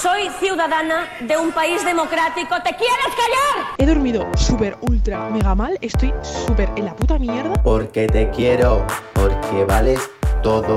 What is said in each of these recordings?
Soy ciudadana de un país democrático. ¿Te quieres callar? He dormido súper, ultra, mega mal. Estoy súper en la puta mierda. Porque te quiero, porque vales todo.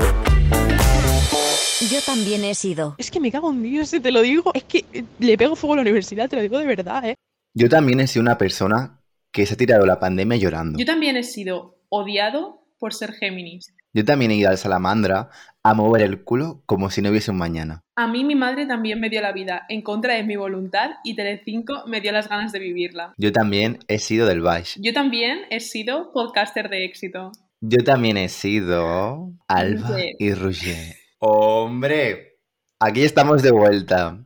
Yo también he sido. Es que me cago en Dios, si te lo digo. Es que eh, le pego fuego a la universidad, te lo digo de verdad, ¿eh? Yo también he sido una persona que se ha tirado la pandemia llorando. Yo también he sido odiado por ser Géminis. Yo también he ido al Salamandra a mover el culo como si no hubiese un mañana. A mí mi madre también me dio la vida en contra de mi voluntad y Telecinco me dio las ganas de vivirla. Yo también he sido del Baix. Yo también he sido podcaster de éxito. Yo también he sido Alba Roger. y Roger. Hombre, aquí estamos de vuelta.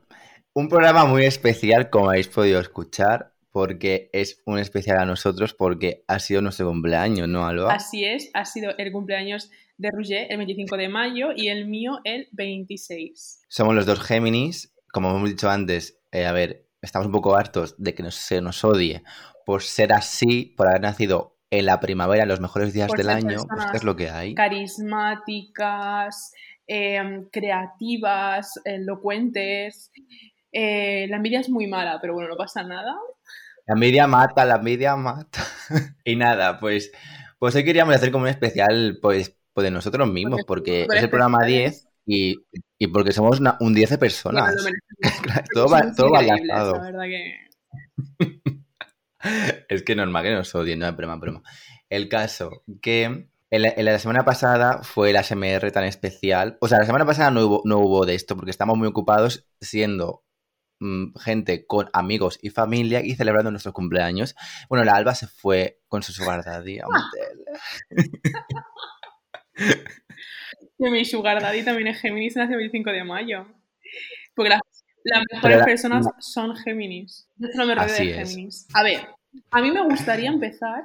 Un programa muy especial, como habéis podido escuchar, porque es un especial a nosotros porque ha sido nuestro cumpleaños, ¿no, Alba? Así es, ha sido el cumpleaños de Roger el 25 de mayo y el mío el 26. Somos los dos Géminis, como hemos dicho antes, eh, a ver, estamos un poco hartos de que nos- se nos odie por ser así, por haber nacido en la primavera, en los mejores días Por del año, pues ¿qué es lo que hay? Carismáticas, eh, creativas, elocuentes. Eh, la envidia es muy mala, pero bueno, no pasa nada. La envidia mata, la envidia mata. y nada, pues, pues hoy queríamos hacer como un especial, pues, pues de nosotros mismos, Porque porque es el programa especiales. 10 y, y porque somos una- un 10 de personas. Todo va, todo que... Es que normal que nos odien, no es broma, broma. El caso que en la, en la semana pasada fue el ASMR tan especial. O sea, la semana pasada no hubo, no hubo de esto porque estamos muy ocupados siendo gente con amigos y familia y celebrando nuestros cumpleaños. Bueno, la Alba se fue con su sugar daddy a un hotel. Que mi sugar daddy también es Géminis, nació el 25 de mayo. Porque las, las mejores la- personas son Géminis. Yo solo me rodeo de es. Géminis. A ver, a mí me gustaría empezar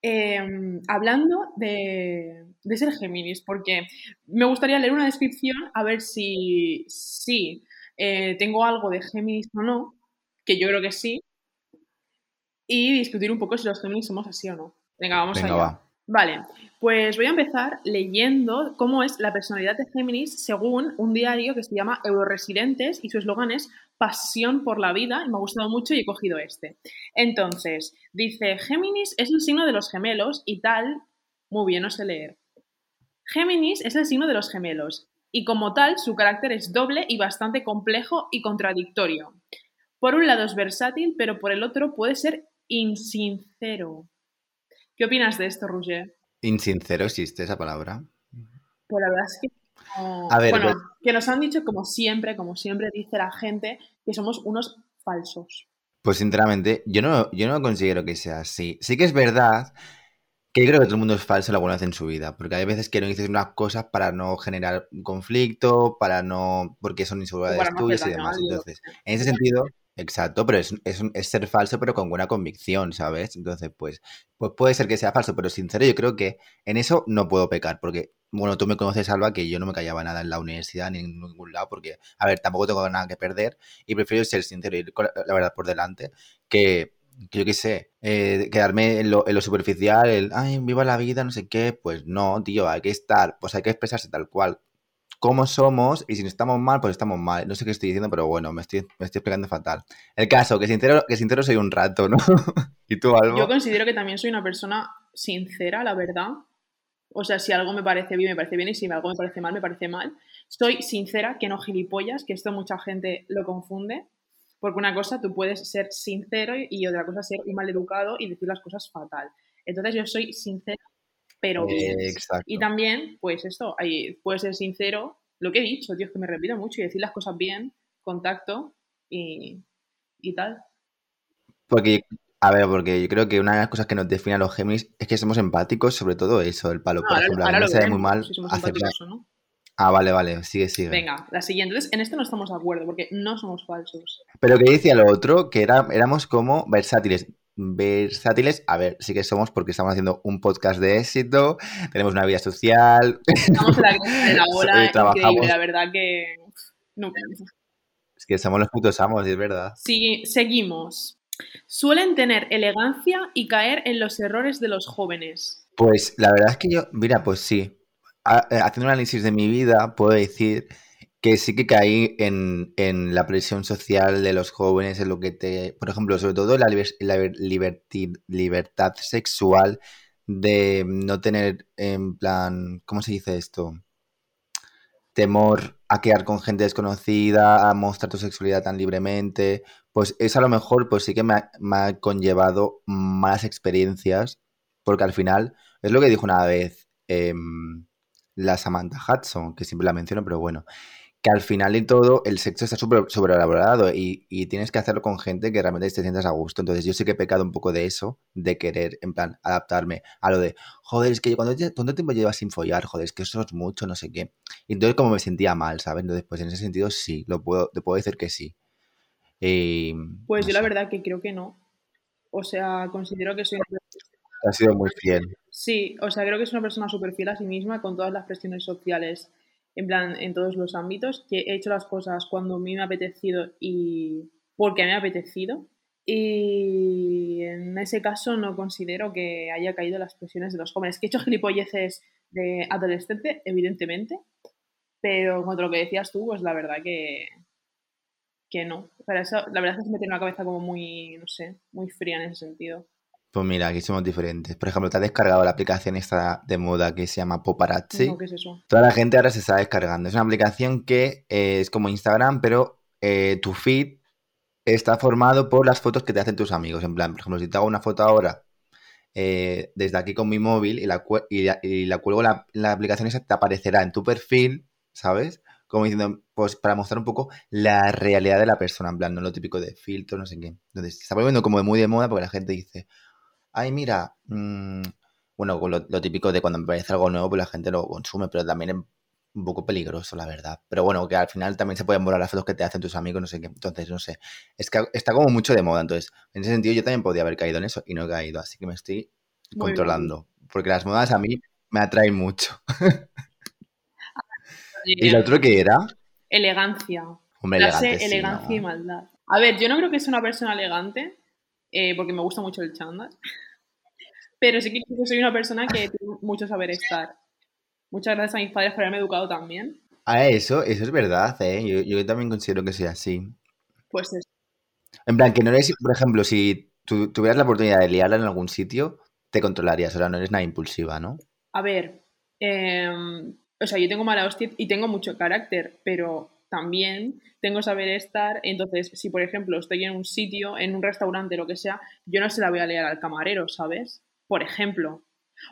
eh, hablando de, de ser Géminis, porque me gustaría leer una descripción a ver si, si eh, tengo algo de Géminis o no, que yo creo que sí, y discutir un poco si los Géminis somos así o no. Venga, vamos Venga, allá. va. Vale, pues voy a empezar leyendo cómo es la personalidad de Géminis según un diario que se llama Euroresidentes y su eslogan es Pasión por la vida y me ha gustado mucho y he cogido este. Entonces, dice, Géminis es el signo de los gemelos y tal, muy bien, no sé leer. Géminis es el signo de los gemelos y como tal su carácter es doble y bastante complejo y contradictorio. Por un lado es versátil, pero por el otro puede ser insincero. ¿Qué opinas de esto, Roger? Insincero existe esa palabra. Pues la verdad es que. no- A ver, bueno, pues- que nos han dicho, como siempre, como siempre dice la gente, que somos unos falsos. Pues sinceramente, yo no, yo no considero que sea así. Sí que es verdad que yo creo que todo el mundo es falso alguna vez en su vida, porque hay veces que no dices unas cosas para no generar conflicto, para no, porque son inseguridades no tuyas y demás. Entonces, en ese sentido, exacto, pero es, es, ser falso, pero con buena convicción, ¿sabes? Entonces, pues, pues puede ser que sea falso, pero sincero, yo creo que en eso no puedo pecar, porque, bueno, tú me conoces, Alba, que yo no me callaba nada en la universidad ni en ningún lado, porque, a ver, tampoco tengo nada que perder y prefiero ser sincero y ir con la, la verdad por delante que yo qué sé, eh, quedarme en lo, superficial, el, ay, viva la vida, no sé qué, pues no, tío, hay que estar, pues hay que expresarse tal cual como somos y si estamos mal, pues estamos mal. No sé qué estoy diciendo, pero bueno, me estoy, me estoy explicando fatal. El caso, que sincero, que sincero soy un rato, ¿no? ¿Y tú, Alba? Yo considero que también soy una persona sincera, la verdad. O sea, si algo me parece bien, me parece bien, y si algo me parece mal, me parece mal. Soy sincera, que no gilipollas, que esto mucha gente lo confunde. Porque una cosa, tú puedes ser sincero y otra cosa ser un maleducado y decir las cosas fatal. Entonces yo soy sincera, pero bien. Eh, exacto. Y también, pues esto, ahí puedes ser sincero, lo que he dicho, tío, es que me repito mucho y decir las cosas bien, contacto y, y tal. Porque, a ver, porque yo creo que una de las cosas que nos define a los Géminis es que somos empáticos, sobre todo eso, el palo, por ahora ejemplo, a ahora mí me sale muy mal si aceptar... no. Ah, vale, vale, sigue, sigue. Venga, la siguiente. Entonces, en esto no estamos de acuerdo, porque no somos falsos. Pero que decía lo otro, que era, éramos como versátiles. Versátiles, a ver, sí que somos porque estamos haciendo un podcast de éxito, tenemos una vida social, Estamos en la de la ola, Eh, trabajamos. la verdad que... No. es que somos los putos amos, es verdad. Sigue- seguimos. Suelen tener elegancia y caer en los errores de los jóvenes. Pues la verdad es que yo, mira, pues sí, haciendo un análisis de mi vida, puedo decir que sí que caí en, en la presión social de los jóvenes, en lo que te, por ejemplo, sobre todo la, la libertad sexual de no tener en plan, ¿cómo se dice esto? Temor a quedar con gente desconocida, a mostrar tu sexualidad tan libremente, pues eso a lo mejor pues sí que me ha, conllevado malas experiencias, porque al final, es lo que dijo una vez em, la Samantha Hudson, que siempre la menciono, pero bueno, que al final y todo el sexo está súper sobrevalorado y, y tienes que hacerlo con gente que realmente te sientas a gusto. Entonces yo sí que he pecado un poco de eso, de querer, en plan, adaptarme a lo de, joder, es que cuando lle- ¿cuánto tiempo llevas sin follar? Joder, es que eso es mucho, no sé qué. Y entonces como me sentía mal, ¿sabes? Entonces pues en ese sentido sí, lo puedo, te puedo decir que sí. Y, Pues no yo la verdad que creo que no. O sea, considero que soy una ha sido muy fiel. Sí, o sea, creo que es una persona súper fiel a sí misma con todas las presiones sociales, en plan, en todos los ámbitos, que he hecho las cosas cuando a mí me ha apetecido y porque me ha apetecido. Y en ese caso no considero que haya caído las presiones de los jóvenes. Que he hecho gilipolleces de adolescente, evidentemente, pero cuanto a lo que decías tú, pues la verdad que, que no. Pero eso, la verdad es que se me tiene una cabeza como muy, no sé, muy fría en ese sentido. Pues mira, aquí somos diferentes. Por ejemplo, te has descargado la aplicación esta de moda que se llama Paparazzi. No, ¿qué es eso? Toda la gente ahora se está descargando. Es una aplicación que eh, es como Instagram, pero eh, tu feed está formado por las fotos que te hacen tus amigos. En plan, por ejemplo, si te hago una foto ahora eh, desde aquí con mi móvil y la, cue- y la, y la cuelgo la, la aplicación esa, te aparecerá en tu perfil, ¿sabes? Como diciendo, pues para mostrar un poco la realidad de la persona, en plan, no lo típico de filtros, no sé qué. Entonces, se está volviendo como muy de moda porque la gente dice, ay, mira, mm, bueno, lo, lo típico de cuando me parece algo nuevo, pues la gente lo consume, pero también es un poco peligroso, la verdad. Pero bueno, que al final también se pueden borrar las fotos que te hacen tus amigos, no sé qué. Entonces, no sé. Es que está como mucho de moda. Entonces, en ese sentido, yo también podía haber caído en eso y no he caído. Así que me estoy Muy bien. controlando. Porque las modas a mí me atraen mucho. ¿Y lo otro que era? Elegancia. Hombre, Clase, elegante, sí, elegancia ¿no? y maldad. A ver, yo no creo que sea una persona elegante, eh, porque me gusta mucho el chándal, pero sí que soy una persona que tiene mucho saber estar. Muchas gracias a mis padres por haberme educado también. Ah, eso, eso es verdad, ¿eh? Yo, yo también considero que soy así. Pues eso. En plan, que no eres, por ejemplo, si tú tuvieras la oportunidad de liarla en algún sitio, te controlarías. Ahora no eres nada impulsiva, ¿no? A ver, eh, o sea, yo tengo mala hostia y tengo mucho carácter, pero también tengo saber estar. Entonces, si por ejemplo estoy en un sitio, en un restaurante, lo que sea, yo no se la voy a leer al camarero, ¿sabes? Por ejemplo.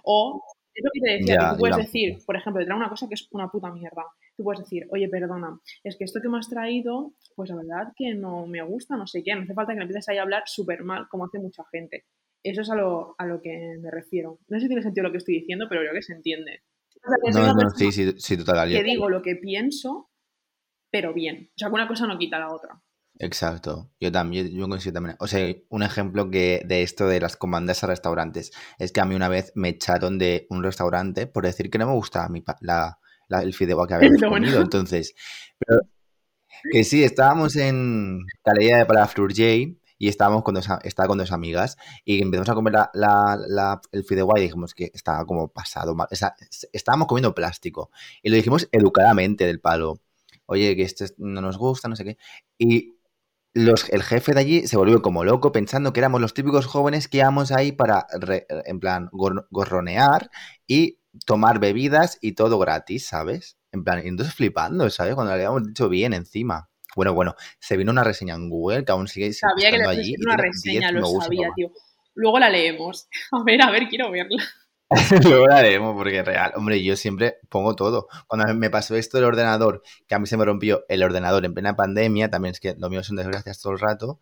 O, es lo que te decía, que tú puedes decir, por ejemplo, te trae una cosa que es una puta mierda. Tú puedes decir, oye, perdona, es que esto que me has traído, pues la verdad que no me gusta, no sé qué. No hace falta que me empieces ahí a hablar súper mal, como hace mucha gente. Eso es a lo, a lo que me refiero. No sé si tiene sentido lo que estoy diciendo, pero creo que se entiende. O sea, que No, no, sí, sí, sí, total. que digo lo que pienso, pero bien. O sea, que una cosa no quita la otra. Exacto. Yo también, yo considero también. O sea, un ejemplo que de esto de las comandas a restaurantes es que a mí una vez me echaron de un restaurante por decir que no me gustaba mi pa- la, la- el fideuá que habíamos Perdona. comido. Entonces, pero que sí, estábamos en Calella de Palafrugell y estábamos con dos, estaba con dos amigas y empezamos a comer la, la- la- el fideuá y dijimos que estaba como pasado mal. O sea, es- estábamos comiendo plástico y lo dijimos educadamente del palo. Oye, que esto es- no nos gusta, no sé qué. Y los, el jefe de allí se volvió como loco pensando que éramos los típicos jóvenes que íbamos ahí para, re- en plan, gor- gorronear y tomar bebidas y todo gratis, ¿sabes? En plan, y entonces flipando, ¿sabes? Cuando le habíamos dicho bien encima. Bueno, bueno, se vino una reseña en Google que aún sigue Sabía que le allí una reseña, 10 lo sabía, tío. Luego la leemos. A ver, a ver, quiero verla. Haremos porque real. Hombre, yo siempre pongo todo. Cuando me pasó esto del ordenador, que a mí se me rompió el ordenador en plena pandemia, también es que lo mío son desgracias todo el rato,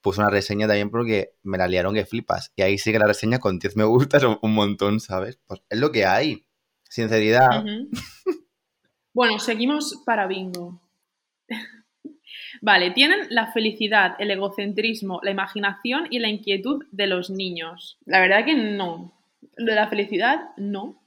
puse una reseña también porque me la liaron que flipas. Y ahí sigue la reseña con 10 me gustas un montón, ¿sabes? Pues es lo que hay. Sinceridad. Bueno, seguimos para bingo. Vale, tienen la felicidad, el egocentrismo, la imaginación y la inquietud de los niños. La verdad que no. Lo de la felicidad, no.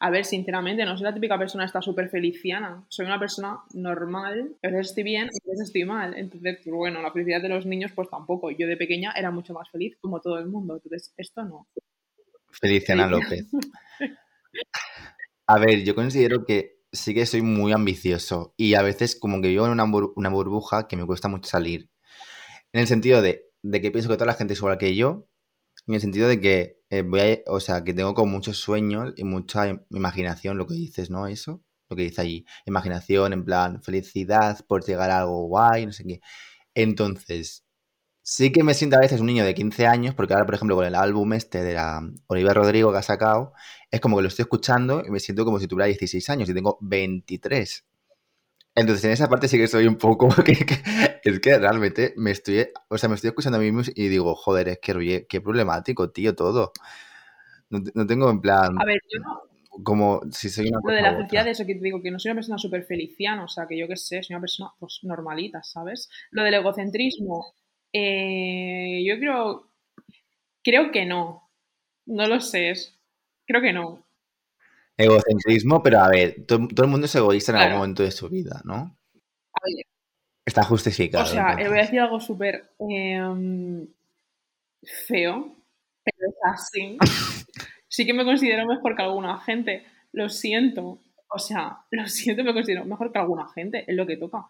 A ver, sinceramente, no soy la típica persona que está súper feliciana. Soy una persona normal. A veces estoy bien, a veces estoy mal. Entonces, pues bueno, la felicidad de los niños, pues tampoco. Yo de pequeña era mucho más feliz, como todo el mundo. Entonces, esto no. Feliciana López. A ver, yo considero que sí que soy muy ambicioso y a veces como que vivo en una, una burbuja que me cuesta mucho salir. En el sentido de, de que pienso que toda la gente es igual que yo, en el sentido de que eh, voy o sea, que tengo como muchos sueños y mucha im- imaginación, lo que dices, ¿no? Eso, lo que dice allí. Imaginación, en plan, felicidad por llegar a algo guay, no sé qué. Entonces, sí que me siento a veces un niño de 15 años, porque ahora, por ejemplo, con el álbum este de la Oliver Rodrigo que ha sacado, es como que lo estoy escuchando y me siento como si tuviera 16 años y tengo 23. Entonces, en esa parte sí que soy un poco. que- que- es que realmente me estoy. O sea, me estoy escuchando a mí mismo y digo, joder, es que oye, qué problemático, tío, todo. No, te- no tengo en plan. A ver, yo no, Como si soy una lo de la felicidad, eso que te digo, que no soy una persona súper feliciana, o sea, que yo qué sé, soy una persona pues normalita, ¿sabes? Lo del egocentrismo, eh, yo creo, creo que no, no lo sé, creo que no. Egocentrismo, pero a ver, todo, todo el mundo es egoísta en algún momento de su vida, ¿no? A ver, Está justificado. o sea, eh, entonces. voy a decir algo súper em, feo, pero es así. Sí que me considero mejor que alguna gente, lo siento. O sea, lo siento, me considero mejor que alguna gente, es lo que toca.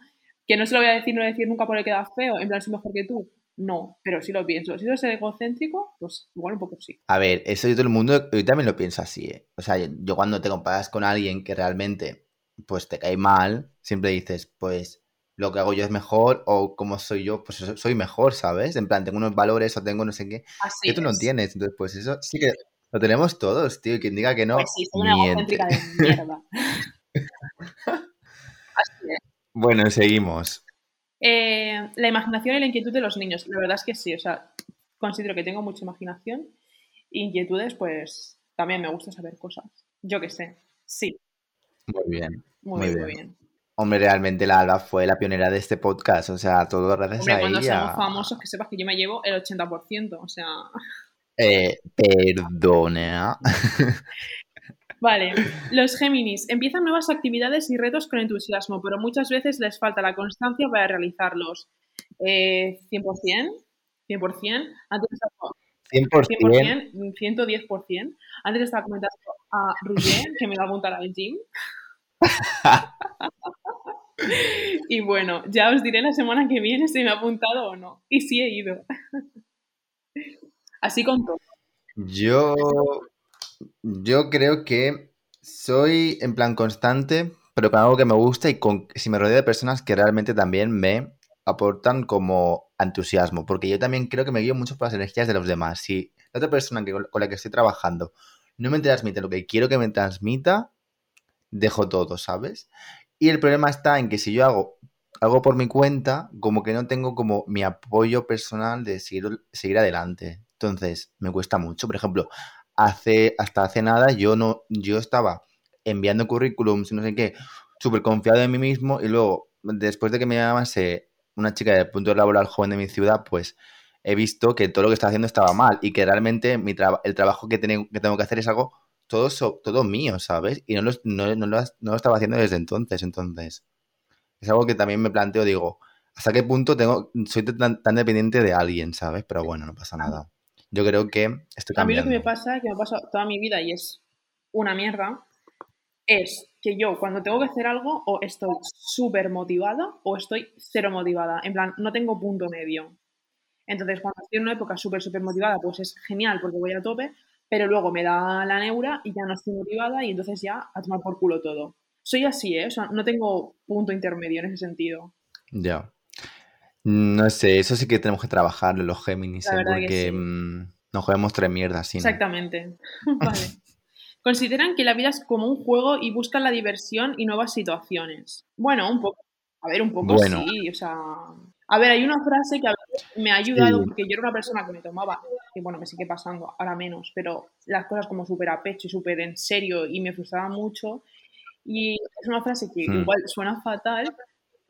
Que no se lo voy a decir, no voy a decir nunca porque queda feo, en plan, soy mejor que tú. No, pero sí lo pienso. Si soy egocéntrico, pues igual un poco sí. A ver, eso yo todo el mundo, yo también lo pienso así, ¿eh? O sea, yo cuando te comparas con alguien que realmente, pues te cae mal, siempre dices, pues lo que hago yo es mejor o como soy yo, pues so- soy mejor, ¿sabes? En plan, tengo unos valores o tengo no sé qué, Así que tú no es. tienes. Entonces, pues eso sí que lo tenemos todos, tío. Y quien diga que no, Pues sí, soy una egocéntrica de mierda. Así es. Bueno, seguimos. Eh, la imaginación y la inquietud de los niños. La verdad es que sí, o sea, considero que tengo mucha imaginación. Inquietudes, pues también me gusta saber cosas. Yo qué sé. Sí, Muy bien. muy, Muy bien, muy bien. bien. Hombre, realmente la Alba fue la pionera de este podcast, o sea, todo gracias Hombre, a cuando ella. seamos famosos, que sepas que yo me llevo el 80%. O sea, Eh, perdona. vale. Los Géminis empiezan nuevas actividades y retos con entusiasmo, pero muchas veces les falta la constancia para realizarlos. Eh, 100%, 100%. Antes estaba 100%. 100%, 110%. Antes estaba comentando a Roger que me iba a apuntar al gym. y bueno, ya os diré la semana que viene si me ha apuntado o no. Y si he ido. Así con todo. Yo, yo creo que soy en plan constante, pero con algo que me gusta y con, si me rodeo de personas que realmente también me aportan como entusiasmo, porque yo también creo que me guío mucho por las energías de los demás. Si la otra persona que, con la que estoy trabajando no me transmite lo que quiero que me transmita, dejo todo, ¿sabes? Y el problema está en que si yo hago algo por mi cuenta, como que no tengo como mi apoyo personal de seguir, seguir adelante. Entonces, me cuesta mucho. Por ejemplo, hace, hasta hace nada yo no, yo estaba enviando currículums no sé qué, súper confiado en mí mismo, y luego, después de que me llamase una chica del punto laboral joven de mi ciudad, pues he visto que todo lo que estaba haciendo estaba mal y que realmente mi el trabajo que, tengo que tengo que hacer es algo todo, so- todo mío, ¿sabes? Y no lo, no, no lo, no lo estaba haciendo desde entonces. Entonces, es algo que también me planteo, digo, ¿hasta qué punto tengo, soy tan, tan dependiente de alguien, ¿sabes? Pero bueno, no pasa nada. Yo creo que estoy A mí lo que me pasa, que me ha pasado toda mi vida y es una mierda, es que yo cuando tengo que hacer algo o estoy súper motivada o estoy cero motivada. En plan, no tengo punto medio. Entonces, cuando estoy en una época súper, súper motivada, pues es genial porque voy a tope, pero luego me da la neura y ya no estoy motivada y entonces ya a tomar por culo todo. Soy así, ¿eh? O sea, no tengo punto intermedio en ese sentido. Ya. No sé, eso sí que tenemos que trabajarlo los Géminis, ¿eh? porque sí. mm, nos jodemos tres mierdas, sí. ¿no? Exactamente. vale. Consideran que la vida es como un juego y buscan la diversión y nuevas situaciones. Bueno, un poco. A ver, un poco Bueno. sí, o sea. A ver, hay una frase que a veces me ha ayudado Sí. porque yo era una persona que me tomaba, que bueno, me sigue pasando, ahora menos, pero las cosas como súper a pecho y súper en serio y me frustraba mucho. Y es una frase que Hmm. igual suena fatal,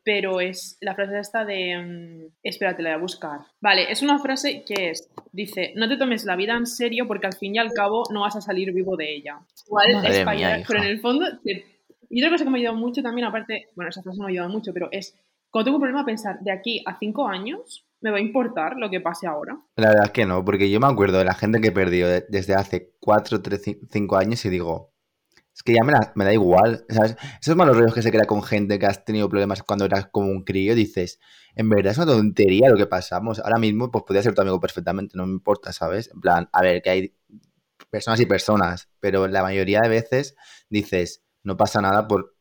pero es la frase esta de... mm, espérate, la voy a buscar. Vale, es una frase que es, dice, no te tomes la vida en serio porque al fin y al cabo no vas a salir vivo de ella. Igual es hija. pero en el fondo... te- Y otra cosa que me ha ayudado mucho también, aparte, bueno, esa frase no me ha ayudado mucho, pero es, cuando tengo un problema, pensar, de aquí a cinco años, ¿me va a importar lo que pase ahora? La verdad es que no, porque yo me acuerdo de la gente que perdió de- desde hace 4, 3, 5 años y digo, Es que ya me, la- me da igual, ¿sabes? Esos malos rollos que se crea con gente que has tenido problemas cuando eras como un crío, dices, en verdad es una tontería lo que pasamos. Ahora mismo, pues podría ser tu amigo perfectamente, no me importa, ¿sabes? En plan, a ver, que hay personas y personas, pero la mayoría de veces dices, no pasa nada por,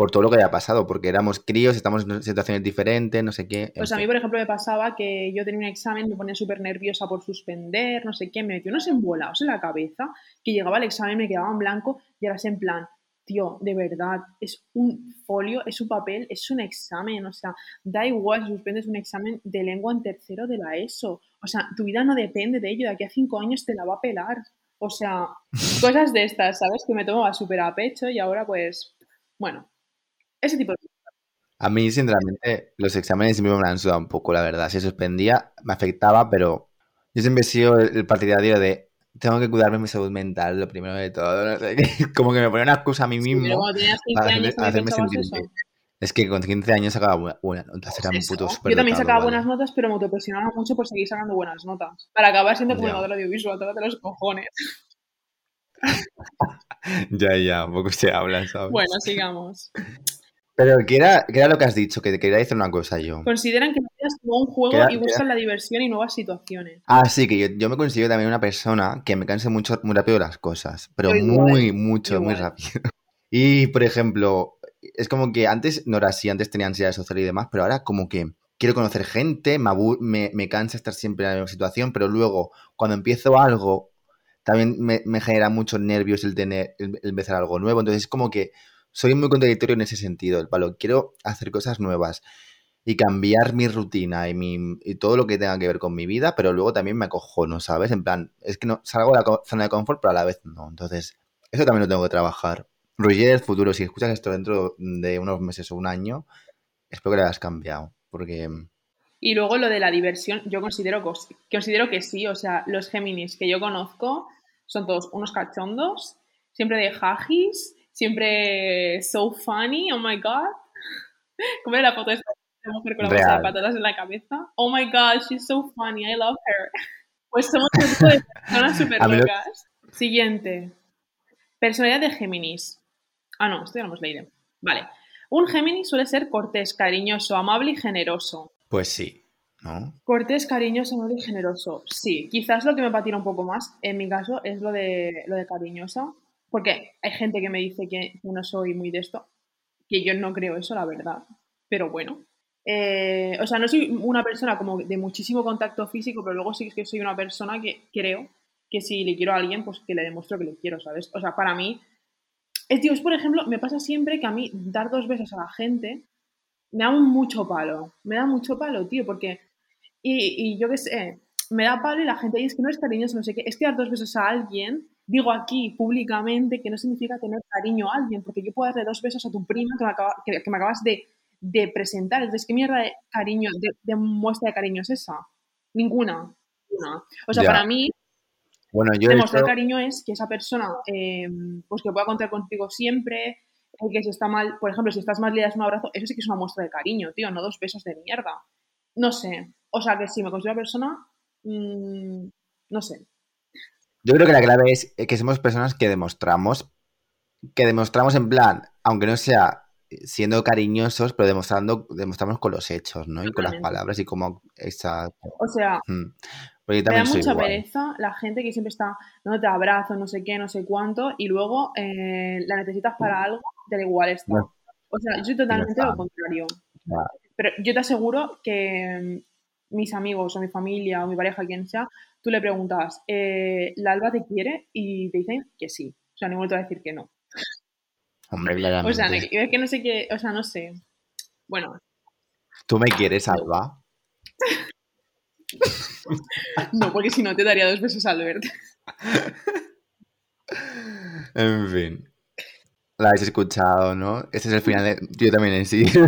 por todo lo que haya pasado, porque éramos críos, estamos en situaciones diferentes, no sé qué. Pues a mí, por ejemplo, me pasaba que yo tenía un examen, me ponía súper nerviosa por suspender, no sé qué, me metió unos embolados en la cabeza, que llegaba el examen, me quedaba en blanco y ahora es en plan, tío, de verdad, es un folio, es un papel, es un examen, o sea, da igual si suspendes un examen de lengua en tercero de la ESO, o sea, tu vida no depende de ello, de aquí a cinco años te la va a pelar, o sea, cosas de estas, ¿sabes? Que me tomaba súper a pecho y ahora pues, bueno, ese tipo de A mí, sinceramente, los exámenes siempre me han sudado un poco, la verdad. Si suspendía, me afectaba, pero yo siempre he sido el partidario de tengo que cuidarme mi salud mental, lo primero de todo. Como que me ponía una excusa a mí mismo cuando tenías 15 para años hacerme, sentir bien. Es que con 15 años sacaba buena- buenas notas, era un Eso. puto Yo también sacaba ¿vale? buenas notas, pero me autopresionaba mucho por seguir sacando buenas notas. Para acabar siendo Ya. comunicador audiovisual, tócate los cojones. Ya, ya, un poco se habla, ¿sabes? Bueno, sigamos. Pero ¿qué era, qué era lo que has dicho? Que te quería decir una cosa yo. Consideran que vida es como un juego y buscan la diversión y nuevas situaciones. Ah, sí, que yo, yo me considero también una persona que me canse mucho, muy rápido las cosas, pero igual, muy, mucho, muy rápido. Y, por ejemplo, es como que antes no era así, antes tenía ansiedad social y demás, pero ahora como que quiero conocer gente, me, me, me cansa estar siempre en la misma situación, pero luego cuando empiezo algo, también me, me genera muchos nervios el tener, el, el empezar algo nuevo, entonces es como que soy muy contradictorio en ese sentido, el palo, quiero hacer cosas nuevas y cambiar mi rutina y, mi, y todo lo que tenga que ver con mi vida, pero luego también me acojono, ¿sabes? En plan, es que no salgo de la zona de confort, pero a la vez no. Entonces, eso también lo tengo que trabajar. Roger, futuro, si escuchas esto dentro de unos meses o un año, espero que lo hayas cambiado, porque Y luego lo de la diversión, yo considero, considero que sí. O sea, los Géminis que yo conozco son todos unos cachondos, siempre de jajis, siempre so funny, oh my god. ¿Cómo era la foto de esta mujer con la bolsa de patatas en la cabeza? Oh my god, she's so funny, I love her. Pues somos un tipo de personas súper locas. Siguiente. Personalidad de Géminis. Ah, no, esto ya lo hemos leído. Vale. Un Géminis suele ser cortés, cariñoso, amable y generoso. pues sí, ¿no? Cortés, cariñoso, amable y generoso. Sí, quizás lo que me patina un poco más, en mi caso, es lo de, lo de cariñosa. Porque hay gente que me dice que, no soy muy de esto, que yo no creo eso, la verdad. Pero bueno. Eh, o sea, no soy una persona como de muchísimo contacto físico, pero luego sí que soy una persona que creo que si le quiero a alguien, pues que le demuestro que le quiero, ¿sabes? O sea, para mí, es, es por ejemplo, me pasa siempre que a mí dar dos besos a la gente me da mucho palo. Me da mucho palo, tío, porque. Y, y yo qué sé, me da palo y la gente dice que no es cariñoso, no sé qué. Es que dar dos besos a alguien, digo aquí públicamente, que no significa tener cariño a alguien, porque yo puedo darle dos besos a tu prima que me, acaba- que, que me acabas de, de presentar. Entonces, ¿qué mierda de cariño, de, de muestra de cariño es esa? Ninguna. Ninguna. O sea, Ya. para mí, Bueno, yo demostrar esto- cariño es que esa persona, eh, pues que pueda contar contigo siempre, eh, que si está mal, por ejemplo, si estás mal le das un abrazo, eso sí que es una muestra de cariño, tío, no dos besos de mierda. No sé, o sea que si me considero persona, mm, no sé. Yo creo que la clave es que somos personas que demostramos, que demostramos en plan, aunque no sea siendo cariñosos, pero demostrando, demostramos con los hechos, ¿no? Y con las palabras y como esa... O sea, Mm. Me da mucha igual. pereza la gente que siempre está, no te abrazo, no sé qué, no sé cuánto, y luego eh, la necesitas para algo, te da igual está. No. O sea, yo soy totalmente lo contrario. Pero yo te aseguro que mm, mis amigos o mi familia o mi pareja, quien sea, tú le preguntas, eh, ¿la Alba te quiere? Y te dicen que sí. O sea, ninguno te va a decir que no. Hombre, O claramente. sea, no- es que no sé qué, o sea, no sé. Bueno, ¿Tú me quieres, Alba? no, porque si no te daría dos besos al verte. En fin. La habéis escuchado, ¿no? Este es el final de... Yo también he sido.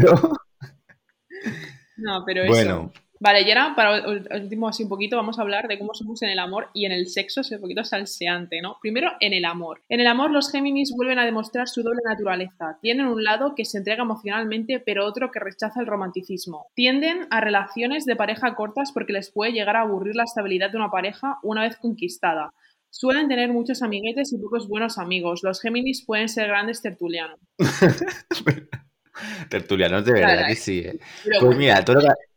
No, pero eso. bueno, Vale, y ahora, para el último así un poquito, vamos a hablar de cómo somos en el amor y en el sexo, es un poquito salseante, ¿no? Primero, en el amor. En el amor, los Géminis vuelven a demostrar su doble naturaleza. Tienen un lado que se entrega emocionalmente, pero otro que rechaza el romanticismo. Tienden a relaciones de pareja cortas porque les puede llegar a aburrir la estabilidad de una pareja una vez conquistada. Suelen tener muchos amiguetes y pocos buenos amigos. Los Géminis pueden ser grandes tertulianos. Tertulianos de verdad Claro, que sí. ¿eh? Pues mira, todo lo que,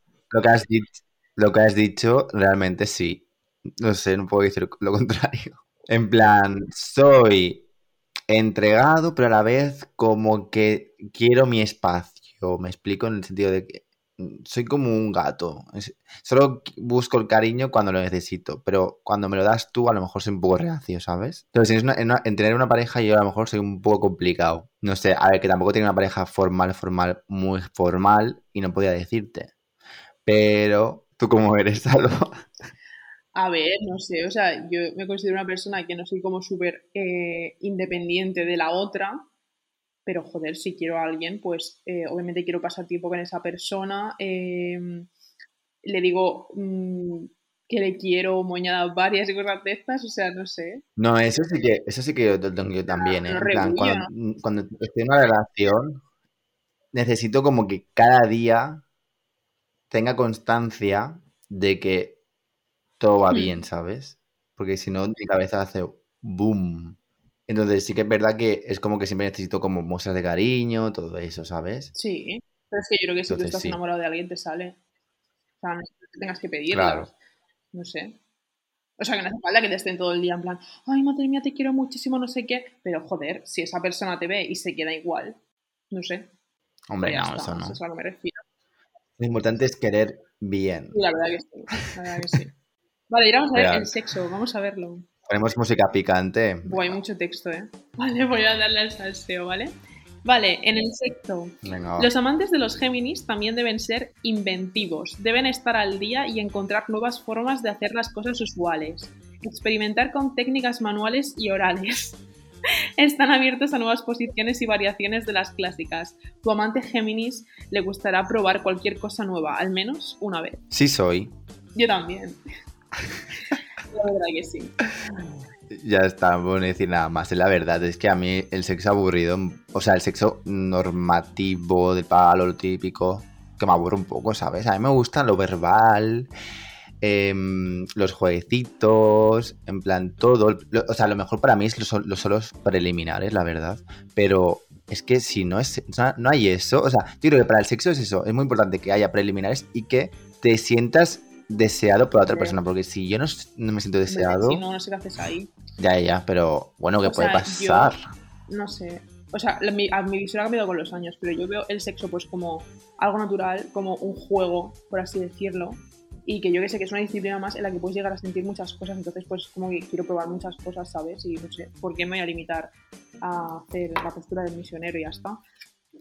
lo que has dicho, realmente sí. No sé, no puedo decir lo contrario. En plan, soy entregado, pero a la vez como que quiero mi espacio. Me explico en el sentido de que soy como un gato. Solo busco el cariño cuando lo necesito, pero cuando me lo das tú, a lo mejor soy un poco reacio, ¿sabes? Entonces, en, en tener una pareja, yo a lo mejor soy un poco complicado. No sé, a ver, que tampoco tengo una pareja formal, formal, muy formal, y no podía decirte. Pero, ¿tú cómo eres, Salva? a ver, no sé, o sea, yo me considero una persona que no soy como súper eh, independiente de la otra, pero joder, si quiero a alguien, pues eh, obviamente quiero pasar tiempo con esa persona. eh, le digo mm, que le quiero moñadas varias y cosas de estas, o sea, no sé. No, eso sí que, eso sí que tengo yo también, ¿eh? no En plan, cuando, cuando estoy en una relación, necesito como que cada día tenga constancia de que todo va Hmm. bien, ¿sabes? Porque si no, mi cabeza hace boom. Entonces sí que es verdad que es como que siempre necesito como muestras de cariño, todo eso, ¿sabes? Sí, pero es que yo creo que si tú Entonces, estás sí. enamorado de alguien te sale. O sea, no es que tengas que pedirlas. Claro. No sé. O sea, que no hace falta que te estén todo el día en plan, ay, madre mía, te quiero muchísimo, no sé qué. Pero joder, si esa persona te ve y se queda igual, no sé. Hombre, no, está, eso no. eso es a lo que me refiero. Lo importante es querer bien. La verdad que sí. La verdad que sí. Vale, y vamos a ver Real. el sexo, vamos a verlo. Ponemos música picante. Buah, hay mucho texto, ¿eh? Vale, voy a darle al salseo, ¿vale? Vale, en el sexo. Venga. Los amantes de los Géminis también deben ser inventivos, deben estar al día y encontrar nuevas formas de hacer las cosas usuales, experimentar con técnicas manuales y orales. Están abiertos a nuevas posiciones y variaciones de las clásicas. Tu amante Géminis le gustará probar cualquier cosa nueva, al menos una vez. Sí soy. Yo también. La verdad que sí. Ya está, no puedo decir nada más. La verdad, es que a mí el sexo aburrido, o sea, el sexo normativo del palo, lo típico, que me aburre un poco, ¿sabes? A mí me gusta lo verbal, em, los jueguecitos, en plan todo. Lo- o sea, lo mejor para mí es los, los solos preliminares, la verdad. Pero es que si no, es, no hay eso, o sea, yo creo que para el sexo es eso, es muy importante que haya preliminares y que te sientas deseado por la otra persona, porque si yo no, me siento deseado... Si no, no sé qué haces ahí. Ya, ya, pero bueno, ¿qué O puede sea, pasar? no sé. O sea, la- mi, a- mi visión ha cambiado con los años, pero yo veo el sexo pues como algo natural, como un juego, por así decirlo. Y que yo que sé que es una disciplina más en la que puedes llegar a sentir muchas cosas. Entonces, pues como que quiero probar muchas cosas, ¿sabes? Y no sé, ¿por qué me voy a limitar a hacer la postura del misionero y ya está?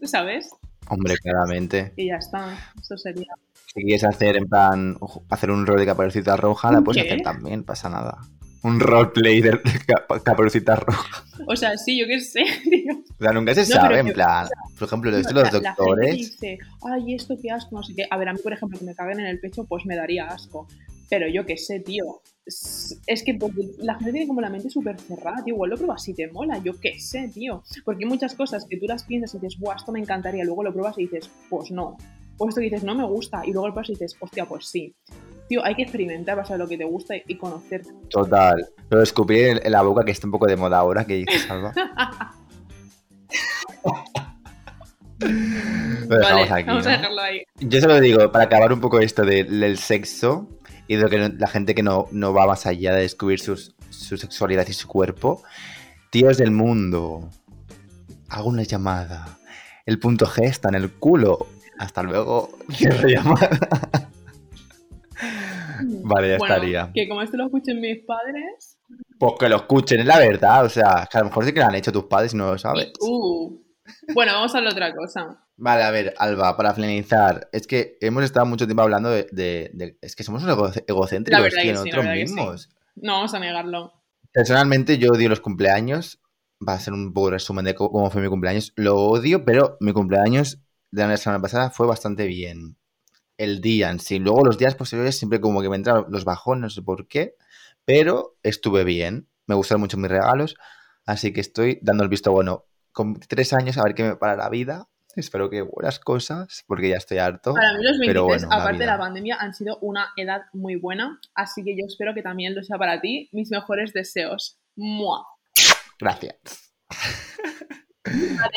¿Sabes? Hombre, claramente. Y ya está. Eso sería. Si quieres hacer en plan, hacer un rol de caperucita roja, la puedes ¿Qué? hacer también, pasa nada. Un roleplay de cap- caperucita roja. O sea, sí, yo qué sé, tío. O sea, nunca se No, sabe, en que- plan, por ejemplo, lo de No, los la- la gente doctores. dice, ay, esto qué asco, no sé qué. A ver, a mí, por ejemplo, que me caguen en el pecho, pues me daría asco. Pero yo qué sé, tío. Es, que porque la gente tiene como la mente súper cerrada, tío. Igual lo pruebas si te mola, yo qué sé, tío. Porque hay muchas cosas que tú las piensas y dices, buah, esto me encantaría. Luego lo pruebas y dices, pues no. O esto que dices, no me gusta. Y luego lo pruebas y dices, hostia, pues sí. Tío, hay que experimentar para saber lo que te gusta y, conocer. Total. Pero escupir en, en la boca, que está un poco de moda ahora, que dices, Salva. Dejamos aquí, vamos a dejarlo ahí. Yo solo digo, para acabar un poco esto de- del sexo y de lo que no- la gente que no, no va más allá de descubrir sus- su sexualidad y su cuerpo, tíos del mundo, hago una llamada. El punto G está en el culo. Hasta luego. Cierro llamada. Vale, ya Bueno, estaría. Que como esto lo escuchen mis padres. Pues que lo escuchen, es la verdad. O sea, que a lo mejor sí que lo han hecho tus padres y no lo sabes. Uh. Bueno, vamos a hablar de otra cosa. Vale, a ver, Alba, para finalizar, es que hemos estado mucho tiempo hablando de. de- de- es que somos unos ego- egocéntricos, que sí, nosotros verdad que sí. mismos. No vamos a negarlo. Personalmente, yo odio los cumpleaños. Va a ser un poco resumen de cómo fue mi cumpleaños. Lo odio, pero mi cumpleaños de la semana pasada fue bastante bien. El día en sí. Luego, los días posteriores, siempre como que me entran los bajones, no sé por qué. Pero estuve bien. Me gustaron mucho mis regalos. Así que estoy dando el visto bueno. Con tres años, a ver qué me para la vida. Espero que buenas cosas, porque ya estoy harto. Para mí los 23, Pero bueno, aparte de la pandemia, han sido una edad muy buena, así que yo espero que también lo sea para ti. Mis mejores deseos. ¡Mua! Gracias.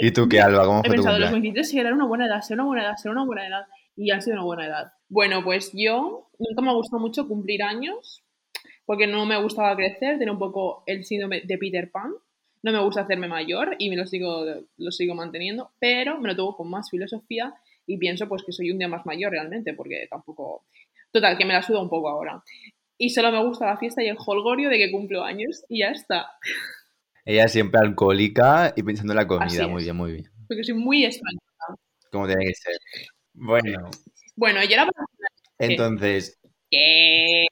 ¿Y tú qué, Alba? ¿Cómo He fue tu pensado, los cumpleaños? 23 sí, era una buena edad, ser una buena edad, ser una buena edad. Y han sido una buena edad. Bueno, pues yo nunca me ha gustado mucho cumplir años, porque no me gustaba crecer, tenía un poco el síndrome de Peter Pan. No me gusta hacerme mayor y me lo sigo, lo sigo manteniendo, pero me lo tomo con más filosofía y pienso pues que soy un día más mayor realmente, porque tampoco... Total, que me la suda un poco ahora. Y solo me gusta la fiesta y el holgorio de que cumplo años y ya está. Ella siempre alcohólica y pensando en la comida. Muy bien, muy bien. Porque soy muy española. Como tiene que ser. Bueno, Bueno, y era para... entonces, ¿Qué?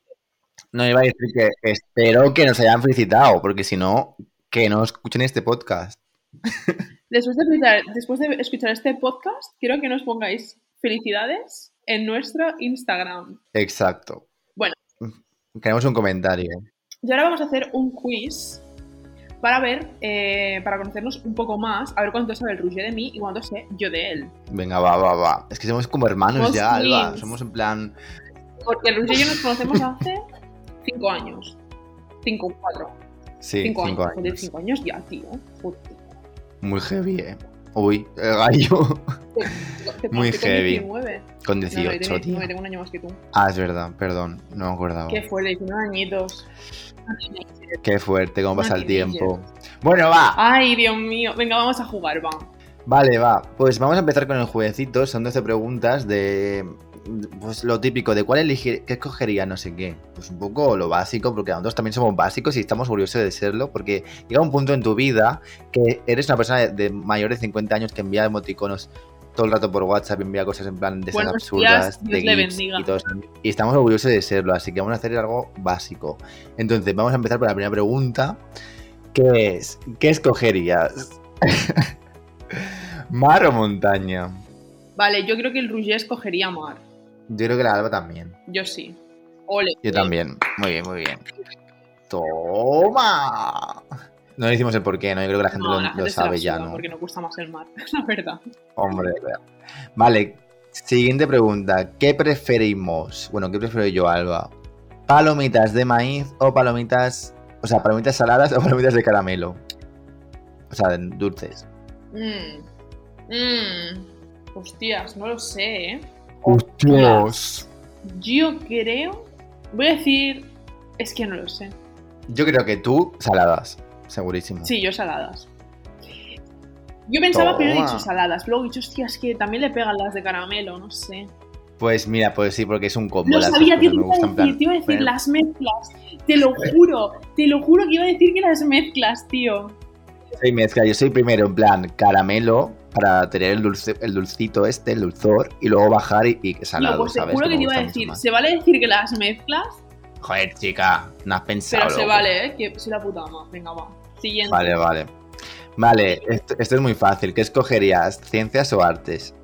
no iba a decir que espero que nos hayan felicitado, porque si no, que no escuchen este podcast. Después de, escuchar, después de escuchar este podcast, quiero que nos pongáis felicidades en nuestro Instagram. Exacto. Bueno. Queremos un comentario. Y ahora vamos a hacer un quiz para ver, eh, para conocernos un poco más, a ver cuánto sabe el Roger de mí y cuánto sé yo de él. Venga, va, va, va. Es que somos como hermanos Somos ya, Alba. twins. Somos en plan. Porque el Roger y yo nos conocemos hace cinco años. Cinco, cuatro. Sí, cinco, cinco, años. Años. cinco años ya, tío. Joder. Muy heavy, eh. Uy, el gallo. Te Muy conocí con heavy. 19. Con No, no, 18, tengo, tío. no, tengo un año más que tú. Ah, es verdad, perdón. No me acordaba. Qué fuerte, 19 añitos. Qué fuerte, cómo pasa el tiempo. Bueno, va. Ay, Dios mío. Venga, vamos a jugar, va. Vale, va. Pues vamos a empezar con el jueguecito. Son 12 preguntas de. Pues lo típico, de cuál elegir, qué escogería, no sé qué. Pues un poco lo básico, porque nosotros también somos básicos y estamos orgullosos de serlo, porque llega un punto en tu vida que eres una persona de, de mayor de 50 años que envía emoticonos todo el rato por WhatsApp, envía cosas en plan de esas absurdas, días, de GIFs y todo eso. Y estamos orgullosos de serlo, así que vamos a hacer algo básico. Entonces, vamos a empezar por la primera pregunta, que es, ¿qué escogerías? ¿Mar o montaña? Vale, yo creo que el Rouget escogería mar. Yo creo que la Alba también. Yo sí. Ole. Yo también. Muy bien, muy bien. ¡Toma! No decimos el porqué, ¿no? Yo creo que la gente No, lo, la gente sabe ya, ¿no? Porque nos gusta más el mar, la verdad. Hombre, vea. Vale, siguiente pregunta. ¿Qué preferimos? Bueno, ¿qué prefiero yo, Alba? ¿Palomitas de maíz o palomitas... O sea, palomitas saladas o palomitas de caramelo? O sea, dulces. Mmm. Mmm. Hostias, no lo sé, ¿eh? ¡Hostias! Yo creo. Voy a decir. Es que no lo sé. Yo creo que tú, saladas. Segurísimo. Sí, yo saladas. Yo pensaba primero he Toma. dicho saladas, luego he dicho, hostias, que también le pegan las de caramelo, no sé. Pues mira, pues sí, porque es un combo. Las dos sabía, te me iba a gustan, en decir, plan, te iba a decir bueno, las mezclas. Te lo juro, te lo juro que iba a decir que las mezclas, tío. soy mezcla. Yo soy primero en plan caramelo para tener el, dulce, el dulcito este, el dulzor, y luego bajar y, y salado, pues te ¿sabes? juro que te iba a decir, se vale decir que las mezclas, Joder, chica, no has pensado. pero se loco. vale, ¿eh? Que soy la puta ama. Venga, va. Siguiente. Vale, vale. Vale, esto, esto es muy fácil. ¿Qué escogerías? ¿Ciencias o artes?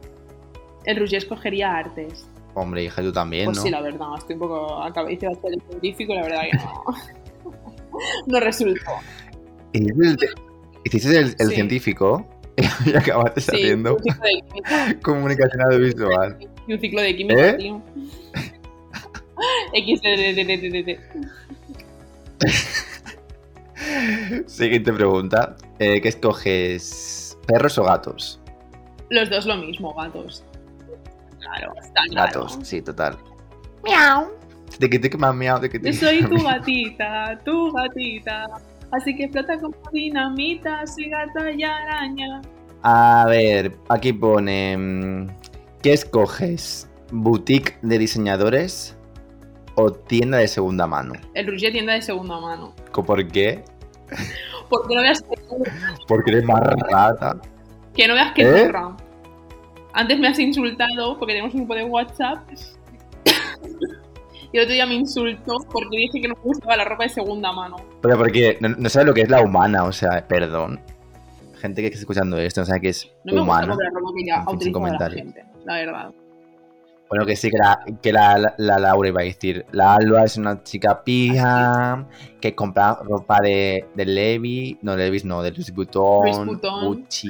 El Roger escogería artes. Hombre, hija, tú también, Pues ¿no? sí, la verdad, estoy un poco. Acabé de hacer el científico y la verdad que no. no resultó. ¿Hiciste el, hiciste el- el Sí. científico y acabaste Sí, haciendo un ciclo de química. comunicación audiovisual. Y un ciclo de química, ¿Eh? tío. Siguiente pregunta. Eh, ¿Qué escoges? ¿Perros o gatos? Los dos lo mismo, gatos. Claro, está claro. Gatos, sí, total. Miau. Tiki, tiki, mam, miau, tiki, Yo soy tu gatita, tu gatita. Así que flota como dinamita, soy gata y araña. A ver, aquí pone. mm, ¿Qué escoges? ¿Boutique de diseñadores o tienda de segunda mano? El Rouget tienda de segunda mano. ¿Co- ¿Por qué? Porque no veas que, Porque eres más rata. que no veas que ¿Eh? Antes me has insultado porque tenemos un grupo de WhatsApp. Y el otro día me insultó porque dije que no me gustaba la ropa de segunda mano. Pero porque no, no sabe lo que es la humana, o sea, perdón. Gente que está escuchando esto no sabe que es No me gusta humana. comprar ropa que ya utilizado la gente, la verdad. Bueno, que sí, que la, que la, la- la Laura iba a decir. La Alba es una chica pija que compra ropa de, de Levi, no Levi's, no, de Louis Vuitton, Louis Vuitton. Gucci.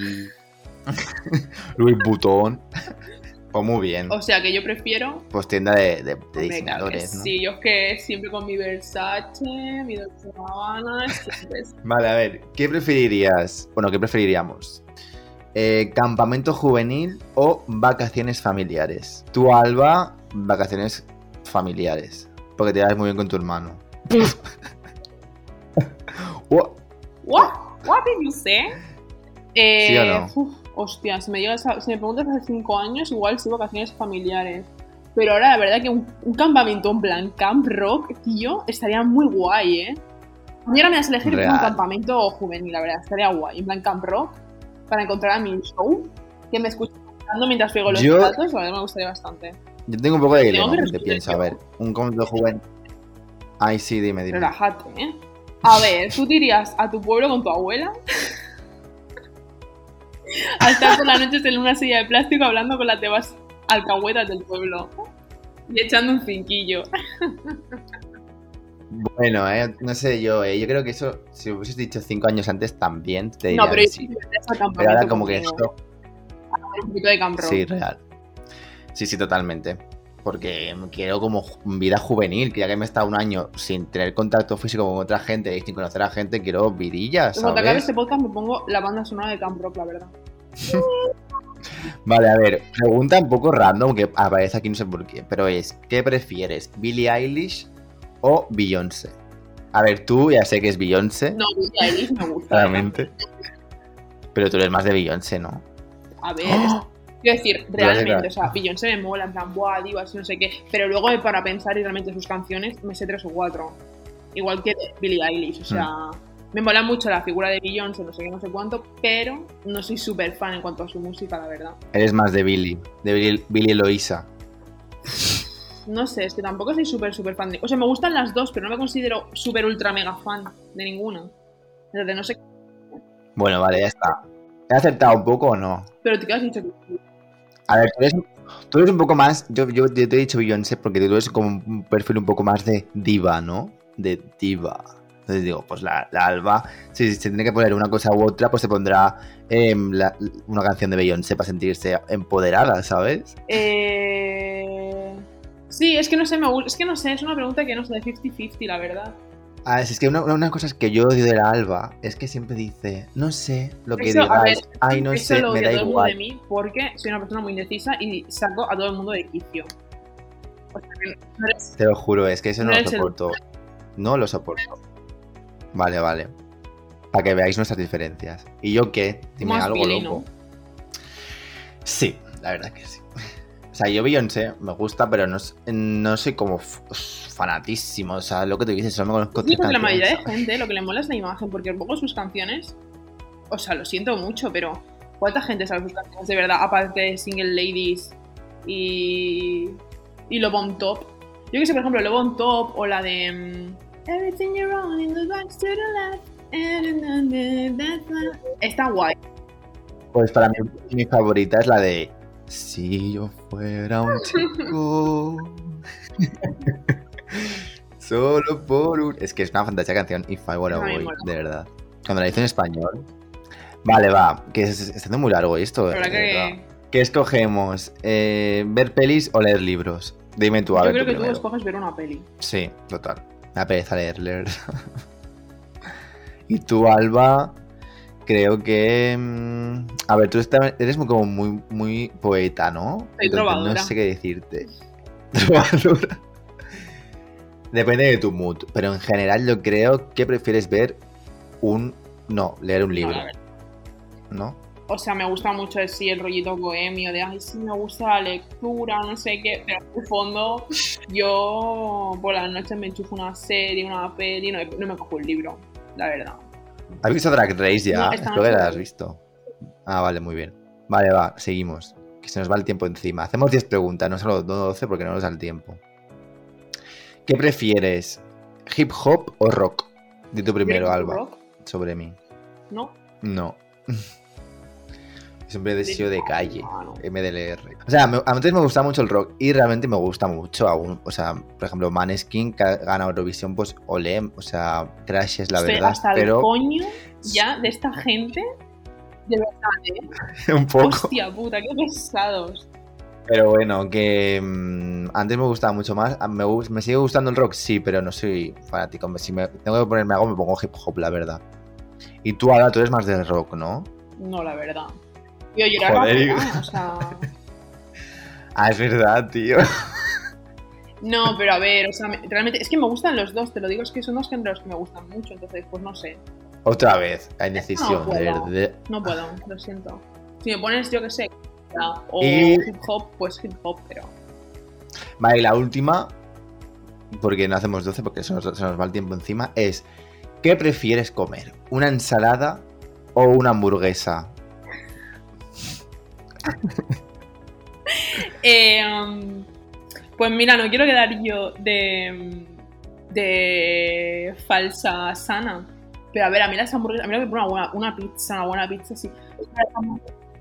Louis Vuitton. Pues muy bien. O sea que yo prefiero. Pues tienda de, diseñadores, ¿no? Sí, yo es que siempre con mi Versace, mi Dolce Gabbana, siempre es- Vale, a ver, ¿qué preferirías? Bueno, ¿qué preferiríamos? Eh, ¿Campamento juvenil o vacaciones familiares? Tú, Alba, vacaciones familiares. Porque te das muy bien con tu hermano. Ua- What? What did you say? Eh, ¿Sí o no? uf, hostia, si me, llegas a- si me preguntas hace 5 años, igual sí vacaciones familiares. Pero ahora la verdad que un, un campamento en plan Camp Rock, tío, estaría muy guay, ¿eh? A mí ahora me das a elegir Real. un campamento juvenil, la verdad, estaría guay. En plan Camp Rock, para encontrar a mi show, que me escuche cantando mientras pego los Yo- platos, la verdad me gustaría bastante. Yo tengo un poco de dilema, te pienso. A ver, un campamento juvenil. Ay, sí, dime, dime. Relájate, ¿eh? A ver, ¿tú te irías a tu pueblo con tu abuela? A estar por las noches en una silla de plástico hablando con las demás alcahuetas del pueblo. Y echando un cinquillo. Bueno, eh, no sé yo, eh, yo creo que eso, si hubieses dicho cinco años antes también, te diría No, pero que sí. Pero ahora como que esto... Un poquito de Camp Rock. Sí, real. Sí, sí, totalmente. Porque quiero como vida juvenil, que ya que me he estado un año sin tener contacto físico con otra gente y sin conocer a gente, quiero vidillas, Cuando acabe este podcast me pongo la banda sonora de Camp Rock, la verdad. Vale, a ver, pregunta un poco random que aparece aquí no sé por qué, pero es, ¿qué prefieres, Billie Eilish o Beyoncé? A ver, tú ya sé que es Beyoncé, No, Billie Eilish me gusta. claramente. Pero tú eres más de Beyoncé, ¿no? A ver, ¡Oh! Quiero decir, realmente, o sea, Beyoncé me mola, en plan, buah, divas no sé qué. Pero luego para pensar y realmente sus canciones, me sé tres o cuatro. Igual que Billie Eilish, o sea, Hmm. me mola mucho la figura de Beyoncé, no sé qué, no sé cuánto, pero no soy súper fan en cuanto a su música, la verdad. Eres más de Billie, de Billie, Billie Eloisa. No sé, es que tampoco soy súper, súper fan de... O sea, me gustan las dos, pero no me considero súper ultra mega fan de ninguna. Entonces, no sé... Bueno, vale, ya está. ¿He aceptado un poco o no? Pero tú qué has dicho que... A ver, tú eres, un poco más. Yo, yo, te he dicho Beyoncé porque tú eres como un perfil un poco más de diva, ¿no? De diva. Entonces digo, pues la, la Alba, si se tiene que poner una cosa u otra, pues se pondrá em, una canción de Beyoncé para sentirse empoderada, ¿sabes? Eh... Sí, es que no sé, me es que no sé, es una pregunta que no sé, de 50-50, la verdad. Ah, es que una, una cosa que yo odio de la Alba es que siempre dice, no sé lo que Eso, ver, digáis, ay, no sé, lo me da todo el mundo de igual. mí porque soy una persona muy indecisa y saco a todo el mundo de quicio. O sea, que no eres- Te lo juro, es que eso No no, lo el- soporto. No lo soporto. Vale, vale. Para que veáis nuestras diferencias. ¿Y yo qué? Dime Más algo loco. Sí, la verdad que sí. O sea, yo Beyoncé me gusta, pero no, no soy como fanatísimo. O sea, lo que te dices, solo me conozco Sí, la mayoría de gente lo que le mola es la imagen, porque luego sus canciones, o sea, lo siento mucho, pero ¿cuánta gente sabe sus canciones de verdad? Aparte de Single Ladies y, y Love on Top. Yo que sé, por ejemplo, Love on Top o la de mm, Everything You're On in the to the Left. and then the- that's what- Está guay. Pues para mí mi favorita es la de Si yo fuera un chico. Solo por un. Es que es una fantástica canción. If I Were a Boy, de verdad. Cuando la hice en español. Vale, va. Que es, está haciendo muy largo esto. Verdad. que ¿Qué escogemos? Eh, ¿Ver pelis o leer libros? Dime tú, a yo ver. creo tú que tú primero. escoges ver una peli. Sí, total. Me da pereza leer, leer. y tú, Alba, creo que. mm, A ver, tú eres como muy, muy poeta, ¿no? Soy. No sé qué decirte. Depende de tu mood, pero en general yo creo que prefieres ver un. No, leer un libro. ¿no? O sea, me gusta mucho sí el rollito bohemio de, ay, sí, me gusta la lectura, no sé qué, pero en el fondo yo por las noches me enchufo una serie, una peli, no, no me cojo un libro, la verdad. ¿Has visto Drag Race ya? No, Espero que la has visto. Ah, vale, muy bien. Vale, va, seguimos. Que se nos va el tiempo encima. Hacemos 10 preguntas, no solo no 12 porque no nos da el tiempo. ¿Qué prefieres? ¿Hip hop o rock? Di tu primero. Alba, ¿Rock? sobre mí. ¿No? No. Siempre he sido de calle. MDLR. O sea, me- antes me gustaba mucho el rock y realmente me gusta mucho aún. O sea, por ejemplo, Maneskin que ha ganado Eurovisión, pues olé. O sea, Crash es la Estoy verdad. hasta pero el coño ya de esta gente De verdad, ¿eh? Un poco. Hostia puta, qué pesados. Pero bueno, que mm, antes me gustaba mucho más. Me, me sigue gustando el rock, sí, pero no soy fanático. Si me tengo que ponerme algo, me pongo hip hop, la verdad. Y tú ahora, tú eres más del rock, ¿no? No, la verdad. Yo, Joder, rapera, o sea... Ah, es verdad, tío. No, pero a ver, o sea, me- realmente es que me gustan los dos, te lo digo, es que son dos géneros que me gustan mucho, entonces, pues no sé, Otra vez, hay decisión, No de puedo. verdad. no puedo, lo siento. Si me pones, yo que sé, o Y- hip hop, pues hip hop, pero. Vale, y la última, porque no hacemos 12 porque se nos, se nos va el tiempo encima, es ¿qué prefieres comer? ¿Una ensalada o una hamburguesa? Eh, um, pues mira, no quiero quedar yo de. de falsa sana. Pero a ver, a mí las hamburguesas, a mí una, buena, una pizza, una buena pizza, sí.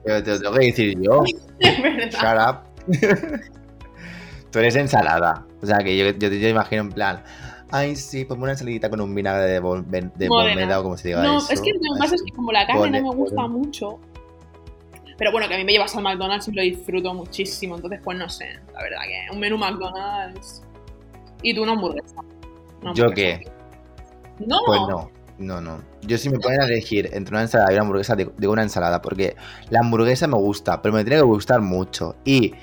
Pero te lo tengo que decir yo. verdad. Shut up. Tú eres ensalada. O sea, que yo, yo te imagino en plan, ay, sí, ponme una ensaladita con un vinagre de, bol- de o como se diga No, eso. es que lo que pasa es que como la carne Pone- no me gusta mucho. Pero bueno, que a mí me llevas al McDonald's y lo disfruto muchísimo. Entonces, pues no sé, la verdad que un menú McDonald's. Y tú una hamburguesa. Una ¿Yo qué? No, Pues no, no, no. Yo si me ponen a elegir entre una ensalada y una hamburguesa, digo una ensalada, porque la hamburguesa me gusta, pero me tiene que gustar mucho. Y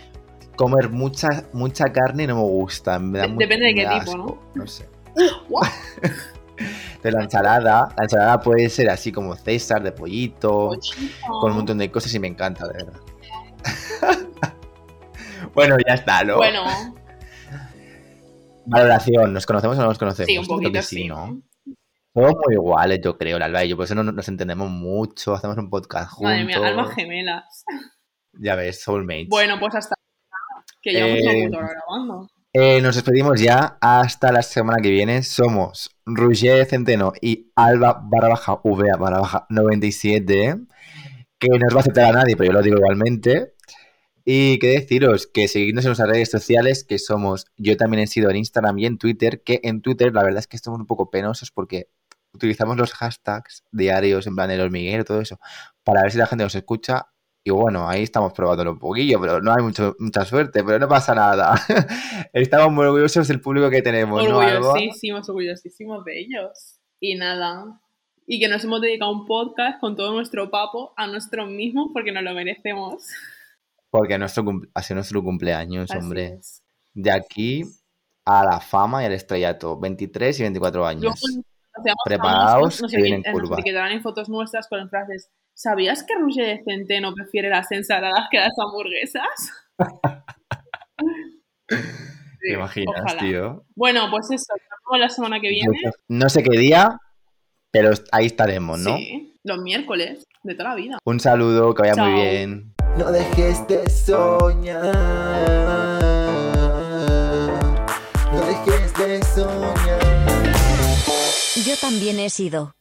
comer mucha, mucha carne no me gusta. me da depende de qué tipo, asco, No sé. Pero la ensalada, la ensalada puede ser así como César, de pollito, con un montón de cosas y me encanta, de verdad. bueno, ya está, ¿no? Bueno, Valoración, ¿nos conocemos o no nos conocemos? sí, un poquito sí. ¿no? Somos muy iguales, yo creo, la Alba y yo, por eso no no nos entendemos mucho, hacemos un podcast juntos. Madre mía, almas gemelas. Ya ves, soulmates. Bueno, pues hasta que llevamos Eh, una grabando. Eh, nos despedimos ya hasta la semana que viene. Somos Roger Centeno y Alba barra baja VA barra baja 97, que no os va a aceptar a nadie, pero yo lo digo igualmente. Y que deciros que seguidnos en nuestras redes sociales, que somos, yo también he sido en Instagram y en Twitter, que en Twitter la verdad es que estamos un poco penosos porque utilizamos los hashtags diarios, en plan el hormiguero, todo eso, para ver si la gente nos escucha. Y bueno, ahí estamos probándolo un poquillo, pero no hay mucho, mucha suerte, pero no pasa nada. Estamos muy orgullosos del público que tenemos, ¿no? Alba? Orgullosísimos, orgullosísimos de ellos. Y nada. Y que nos hemos dedicado a un podcast con todo nuestro papo a nosotros mismos porque nos lo merecemos. Porque nuestro ha sido nuestro cumpleaños, Así hombre. es. De aquí a la fama y al estrellato. 23 y 24 años. Cuando seamos Preparaos, famosos, nos, que vienen eti- nos etiquetarán en fotos nuestras con frases ¿Sabías que Roger de Centeno prefiere las ensaladas que las hamburguesas? ¿Te imaginas, ojalá. tío? Bueno, pues eso, nos vemos la semana que viene. No sé qué día, pero ahí estaremos, ¿no? Sí, los miércoles de toda la vida. Un saludo, que vaya muy bien. No dejes de soñar. No dejes de soñar. Yo también he sido.